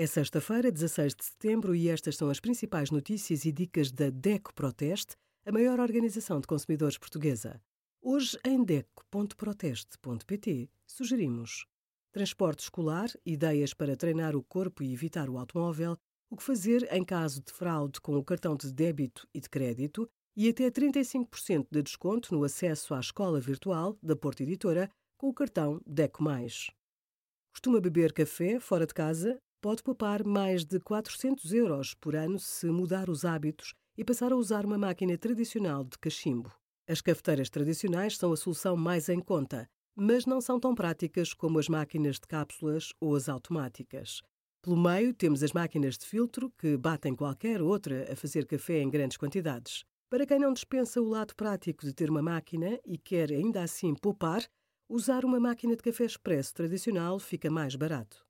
É sexta-feira, 16 de setembro, e estas são as principais notícias e dicas da DECO Proteste, a maior organização de consumidores portuguesa. Hoje, em DECO.proteste.pt, sugerimos transporte escolar, ideias para treinar o corpo e evitar o automóvel, o que fazer em caso de fraude com o cartão de débito e de crédito e até 35% de desconto no acesso à escola virtual da Porta Editora com o cartão DECO+. Costuma beber café fora de casa? Pode poupar mais de 400 euros por ano se mudar os hábitos e passar a usar uma máquina tradicional de cachimbo. As cafeteiras tradicionais são a solução mais em conta, mas não são tão práticas como as máquinas de cápsulas ou as automáticas. Pelo meio, temos as máquinas de filtro, que batem qualquer outra a fazer café em grandes quantidades. Para quem não dispensa o lado prático de ter uma máquina e quer ainda assim poupar, usar uma máquina de café expresso tradicional fica mais barato.